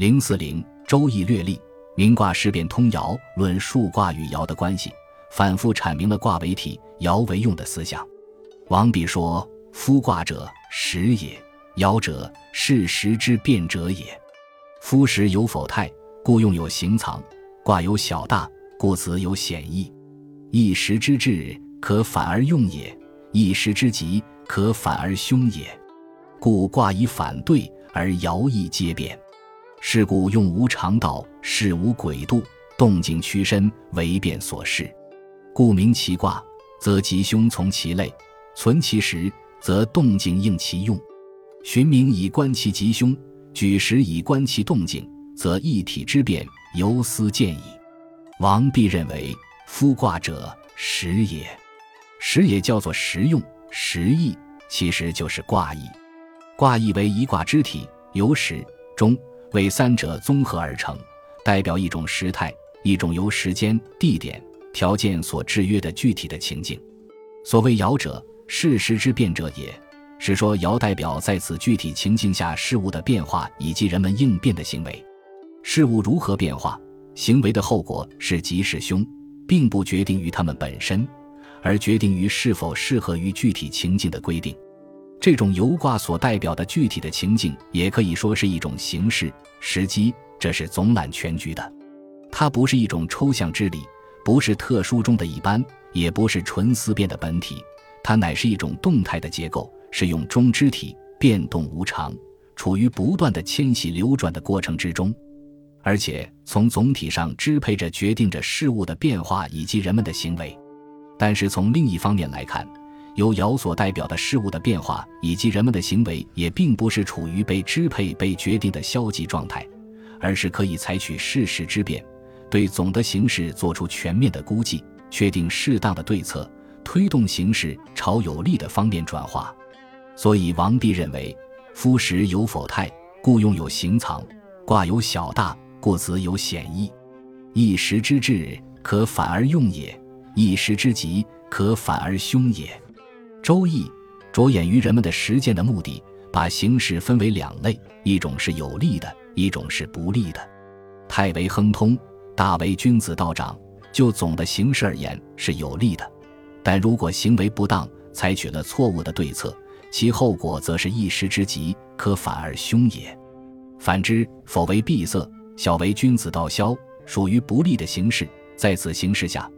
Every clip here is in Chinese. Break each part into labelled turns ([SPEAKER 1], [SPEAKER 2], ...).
[SPEAKER 1] 零四零《周易略历》，名卦事变通爻论数卦与爻的关系，反复阐明了卦为体、爻为用的思想。王弼说：“夫卦者，时也；爻者，是时之变者也。夫时有否态，故用有形藏；卦有小大，故辞有显义。一时之至，可反而用也；一时之急，可反而凶也。故卦以反对，而爻易皆变。是故用无常道，事无轨度，动静屈伸，为变所适。故名其卦，则吉凶从其类。”存其实，则动静应其用；寻名以观其吉凶，举时以观其动静，则一体之变由斯见矣。王弼认为，夫卦者，时也。时也叫做实用、实义，其实就是卦意。卦意为一卦之体，由始终为三者综合而成，代表一种时态，一种由时间、地点、条件所制约的具体的情境。所谓爻者。事实之变者也，是说爻代表在此具体情境下事物的变化以及人们应变的行为。事物如何变化，行为的后果是吉是凶，并不决定于他们本身，而决定于是否适合于具体情境的规定。这种由卦所代表的具体的情境，也可以说是一种形式、时机，这是总揽全局的。它不是一种抽象之理，不是特殊中的一般，也不是纯思辨的本体。它乃是一种动态的结构，是用中之体，变动无常，处于不断的迁徙流转的过程之中，而且从总体上支配着、决定着事物的变化以及人们的行为。但是从另一方面来看，由爻所代表的事物的变化以及人们的行为，也并不是处于被支配、被决定的消极状态，而是可以采取事实之变，对总的形势做出全面的估计，确定适当的对策。推动形势朝有利的方面转化，所以王弼认为：夫时有否态，故用有形藏；卦有小大，故辞有显义。一时之至，可反而用也；一时之急，可反而凶也。周易着眼于人们的实践的目的，把形势分为两类：一种是有利的，一种是不利的。太为亨通，大为君子道长。就总的形势而言，是有利的。但如果行为不当，采取了错误的对策，其后果则是一时之急，可反而凶也。反之，否为闭塞，小为君子道消，属于不利的形势。在此形势下，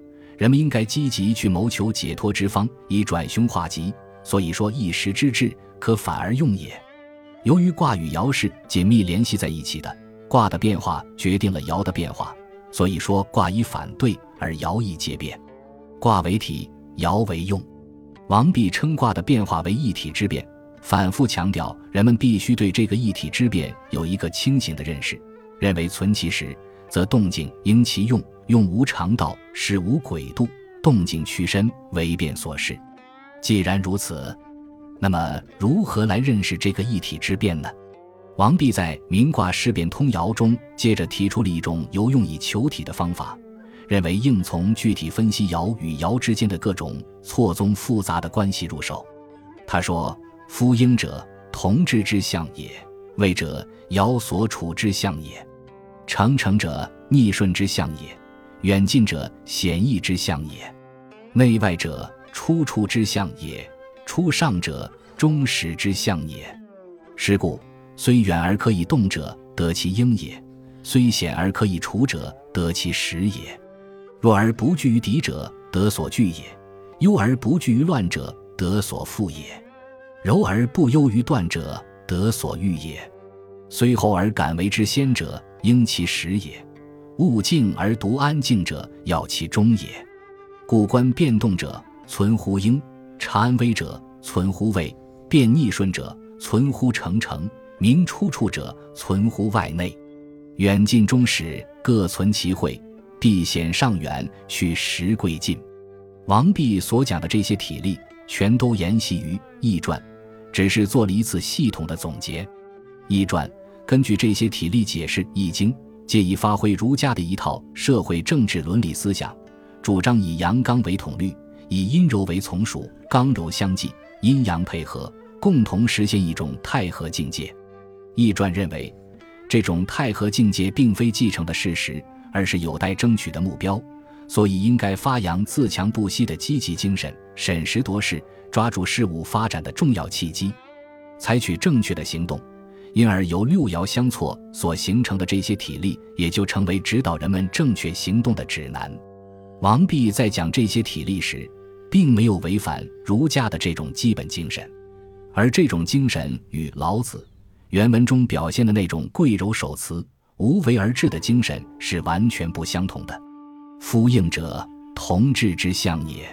[SPEAKER 1] 人们应该积极去谋求解脱之方，以转凶化吉。所以说，一时之志，可反而用也。由于卦与爻是紧密联系在一起的，卦的变化决定了爻的变化，所以说卦以反对而爻易皆变。卦为体。爻为用，王弼称卦的变化为一体之变，反复强调人们必须对这个一体之变有一个清醒的认识，认为存其时，则动静应其用，用无常道，使无轨度，动静屈伸，为变所适。既然如此，那么如何来认识这个一体之变呢？王弼在《名卦事变通爻》中接着提出了一种由用以求体的方法。认为应从具体分析爻与爻之间的各种错综复杂的关系入手。他说：“夫应者，同之之象也；位者，爻所处之象也；成成者，逆顺之象也；远近者，显易之象也；内外者，出处之象也；出上者，终始之象也。是故，虽远而可以动者，得其应也；虽显而可以处者，得其实也。”弱而不惧于敌者，得所惧也；忧而不惧于乱者，得所复也；柔而不忧于断者，得所欲也。虽后而敢为之先者，应其实也；物静而独安静者，要其终也。故观变动者，存乎应；察安危者，存乎位；变逆顺者，存乎成成；明出处者，存乎外内。远近终始，各存其会。避险上远，去实贵近。王弼所讲的这些体例，全都沿袭于《易传》，只是做了一次系统的总结。《易传》根据这些体例解释《易经》，借以发挥儒家的一套社会政治伦理思想，主张以阳刚为统律，以阴柔为从属，刚柔相济，阴阳配合，共同实现一种太和境界。《易传》认为。这种太和境界并非继承的事实，而是有待争取的目标，所以应该发扬自强不息的积极精神，审时度势，抓住事物发展的重要契机，采取正确的行动。因而，由六爻相错所形成的这些体例，也就成为指导人们正确行动的指南。王弼在讲这些体例时，并没有违反儒家的这种基本精神，而这种精神与老子原文中表现的那种贵柔守慈、无为而治的精神是完全不相同的。夫应者，同治之象也。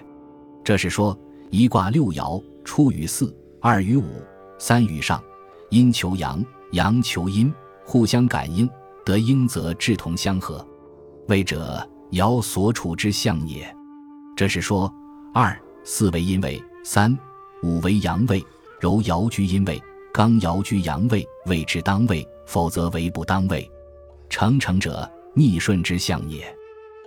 [SPEAKER 1] 这是说，一卦六爻，初与四，二与五，三与上。阴求阳，阳求阴，互相感应，得应则志同相合，为者爻所处之象也。这是说，二四为阴位，三五为阳位，柔爻居阴位，刚爻居阳位，位之当位，否则为不当位。成成者逆顺之象也。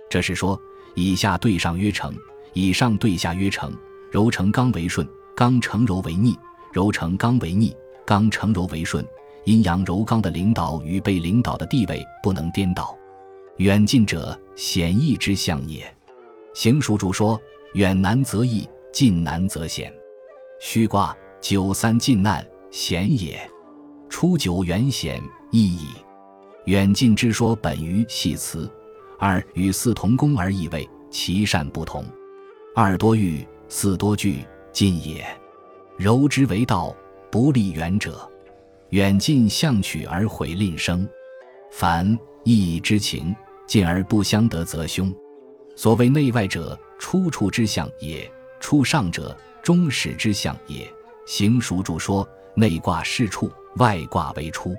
[SPEAKER 1] 这是说，以下对上曰成，以上对下曰成，柔成刚为顺，刚成柔为逆，柔成刚为逆。刚成柔为顺，阴阳柔刚的领导与被领导的地位不能颠倒。远近者，险易之象也。行书注说：远难则易，近难则险。虚卦九三近难，险也；初九远险，易矣。远近之说本于系辞，二与四同工而异位，其善不同。二多欲，四多惧，进也。柔之为道。不利远者，远近相取而毁吝生；凡义之情，近而不相得则凶。所谓内外者，出处之象也；出上者，终始之象也。行书注说：内卦是处，外卦为出，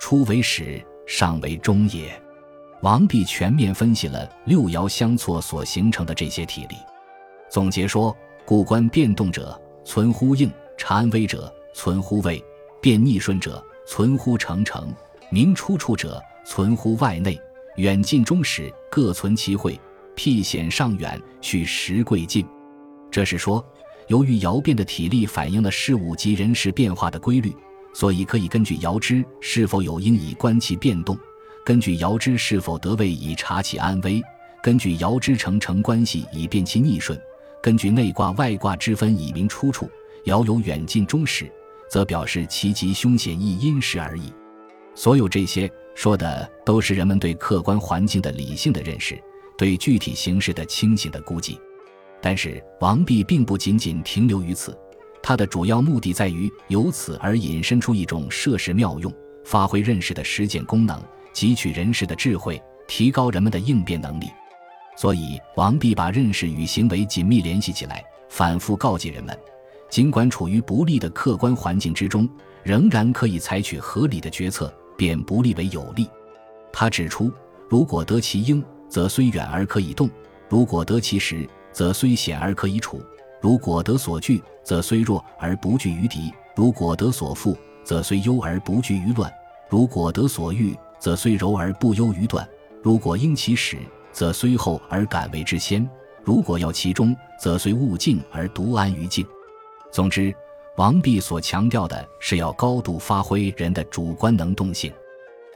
[SPEAKER 1] 出为始，上为终也。王弼全面分析了六爻相错所形成的这些体例，总结说：故观变动者，存乎应；察安危者。存乎位，变逆顺者存乎成成，明出处者存乎外内，远近中始各存其会，辟险上远，取实贵近。这是说，由于爻变的体力反映了事物及人事变化的规律，所以可以根据爻之是否有应以观其变动，根据爻之是否得位以察其安危，根据爻之成成关系以辨其逆顺，根据内卦外卦之分以明出处。爻有远近中始。则表示其吉凶险易因时而已。所有这些说的都是人们对客观环境的理性的认识，对具体形势的清醒的估计。但是王弼并不仅仅停留于此，他的主要目的在于由此而引申出一种设事妙用、发挥认识的实践功能，汲取人事的智慧，提高人们的应变能力。所以王弼把认识与行为紧密联系起来，反复告诫人们。尽管处于不利的客观环境之中，仍然可以采取合理的决策，变不利为有利。他指出，如果得其应，则虽远而可以动；如果得其时，则虽险而可以处；如果得所惧，则虽弱而不惧于敌；如果得所负，则虽忧而不惧于乱；如果得所欲，则虽柔而不忧于断；如果应其始，则虽后而敢为之先；如果要其中，则虽物静而独安于静。总之，王弼所强调的是要高度发挥人的主观能动性，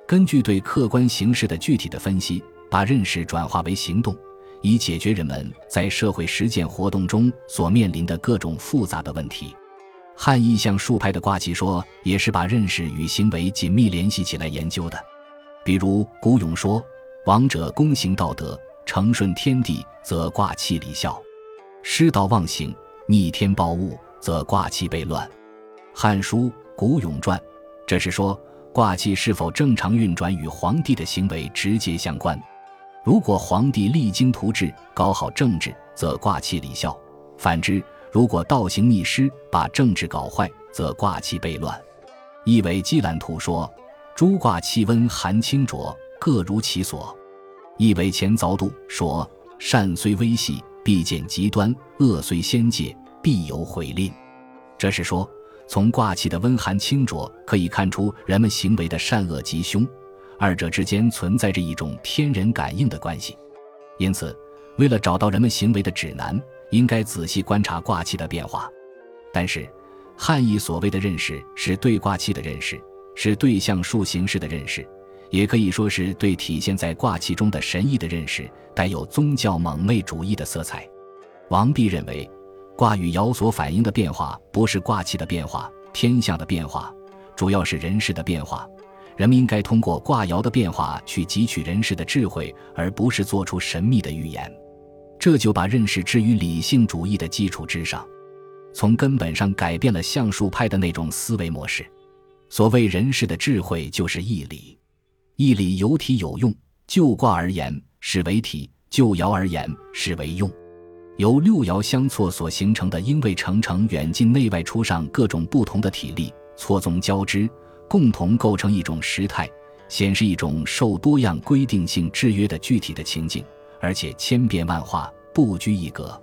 [SPEAKER 1] 根据对客观形势的具体的分析，把认识转化为行动，以解决人们在社会实践活动中所面临的各种复杂的问题。汉意象数派的卦气说，也是把认识与行为紧密联系起来研究的。比如古勇说：“王者躬行道德，承顺天地，则卦气离效；失道忘行，逆天暴物。”则卦气被乱，《汉书·古永传》，这是说卦气是否正常运转与皇帝的行为直接相关。如果皇帝励精图治，搞好政治，则卦气离效；反之，如果倒行逆施，把政治搞坏，则卦气被乱。意为基览图说：诸卦气温寒清浊，各如其所。意为钱凿度说：善虽微细，必见极端；恶虽先界。必有毁吝，这是说，从卦气的温寒清浊可以看出人们行为的善恶吉凶，二者之间存在着一种天人感应的关系。因此，为了找到人们行为的指南，应该仔细观察卦气的变化。但是，汉译所谓的认识是对卦气的认识，是对象数形式的认识，也可以说是对体现在卦气中的神意的认识，带有宗教蒙昧主义的色彩。王弼认为，卦与爻所反映的变化不是卦气的变化、天象的变化，主要是人事的变化。人们应该通过卦爻的变化去汲取人事的智慧，而不是做出神秘的预言。这就把认识置于理性主义的基础之上，从根本上改变了相术派的那种思维模式。所谓人事的智慧，就是义理。义理有体有用，就卦而言是为体，就爻而言是为用。由六爻相错所形成的，因为成成远近内外出上各种不同的体力错综交织。共同构成一种时态，显示一种受多样规定性制约的具体的情景，而且千变万化，不拘一格。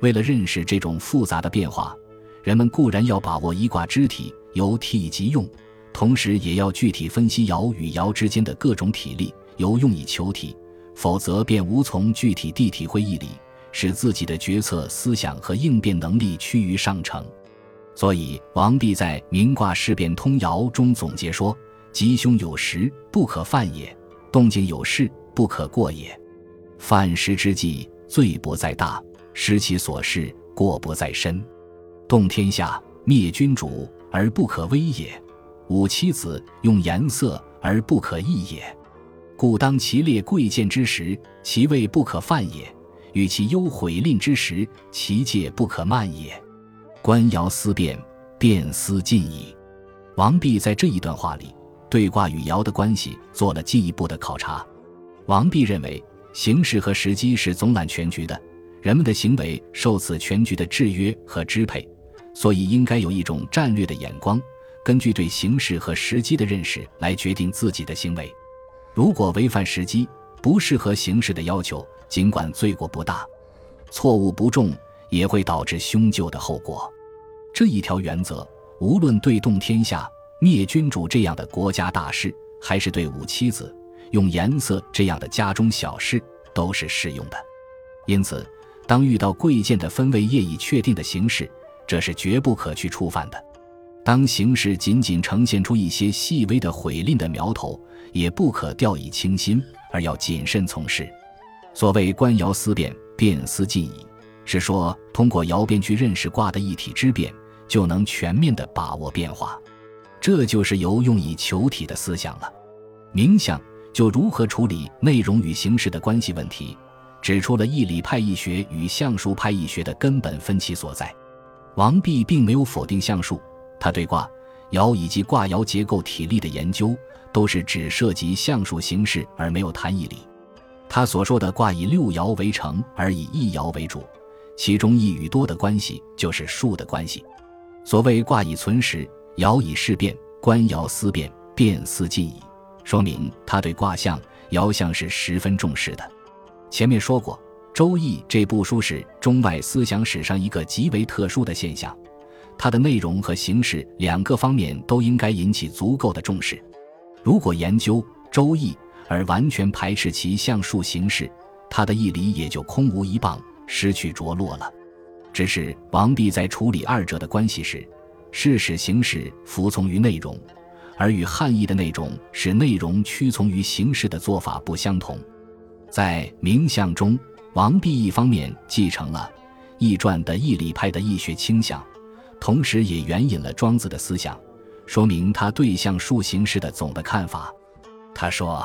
[SPEAKER 1] 为了认识这种复杂的变化，人们固然要把握一卦之体，由体及用，同时也要具体分析爻与爻之间的各种体力，由用以求体，否则便无从具体地体会义理，使自己的决策、思想和应变能力趋于上乘。所以，王弼在《明卦事变通爻》中总结说：“吉凶有时，不可犯也；动静有事，不可过也。犯时之际，罪不在大；失其所事，过不在身。动天下，灭君主，而不可威也；武妻子，用颜色，而不可义也。故当其列贵贱之时，其位不可犯也；与其忧毁吝之时，其戒不可慢也。”观爻思变，变思进矣。王弼在这一段话里，对卦与爻的关系做了进一步的考察。王弼认为，形势和时机是总揽全局的，人们的行为受此全局的制约和支配，所以应该有一种战略的眼光，根据对形势和时机的认识来决定自己的行为。如果违反时机，不适合形势的要求，尽管罪过不大，错误不重，也会导致凶救的后果。这一条原则，无论对动天下、灭君主这样的国家大事，还是对五妻子、用颜色这样的家中小事，都是适用的。因此，当遇到贵贱的分位业已确定的形式，这是绝不可去触犯的；当形势仅仅呈现出一些细微的毁吝的苗头，也不可掉以轻心，而要谨慎从事。所谓“观爻思变，变思进矣”，是说通过爻变去认识卦的一体之变。就能全面地把握变化，这就是由用以求体的思想了。冥想就如何处理内容与形式的关系问题，指出了义理派易学与相术派易学的根本分歧所在。王弼并没有否定相术，他对卦爻以及卦爻结构体例的研究，都是只涉及相术形式而没有谈义理。他所说的卦以六爻为成而以一爻为主，其中一与多的关系就是数的关系。所谓卦以存实，爻以事变，观爻思变，变思进矣。说明他对卦象、爻象是十分重视的。前面说过，《周易》这部书是中外思想史上一个极为特殊的现象，它的内容和形式两个方面都应该引起足够的重视。如果研究《周易》而完全排斥其象数形式，他的义理也就空无一棒，失去着落了。只是王弼在处理二者的关系时，是使形式服从于内容，而与汉译的那种使内容屈从于形式的做法不相同。在名相中，王弼一方面继承了易传的义理派的易学倾向，同时也援引了庄子的思想，说明他对象数形式的总的看法。他说：“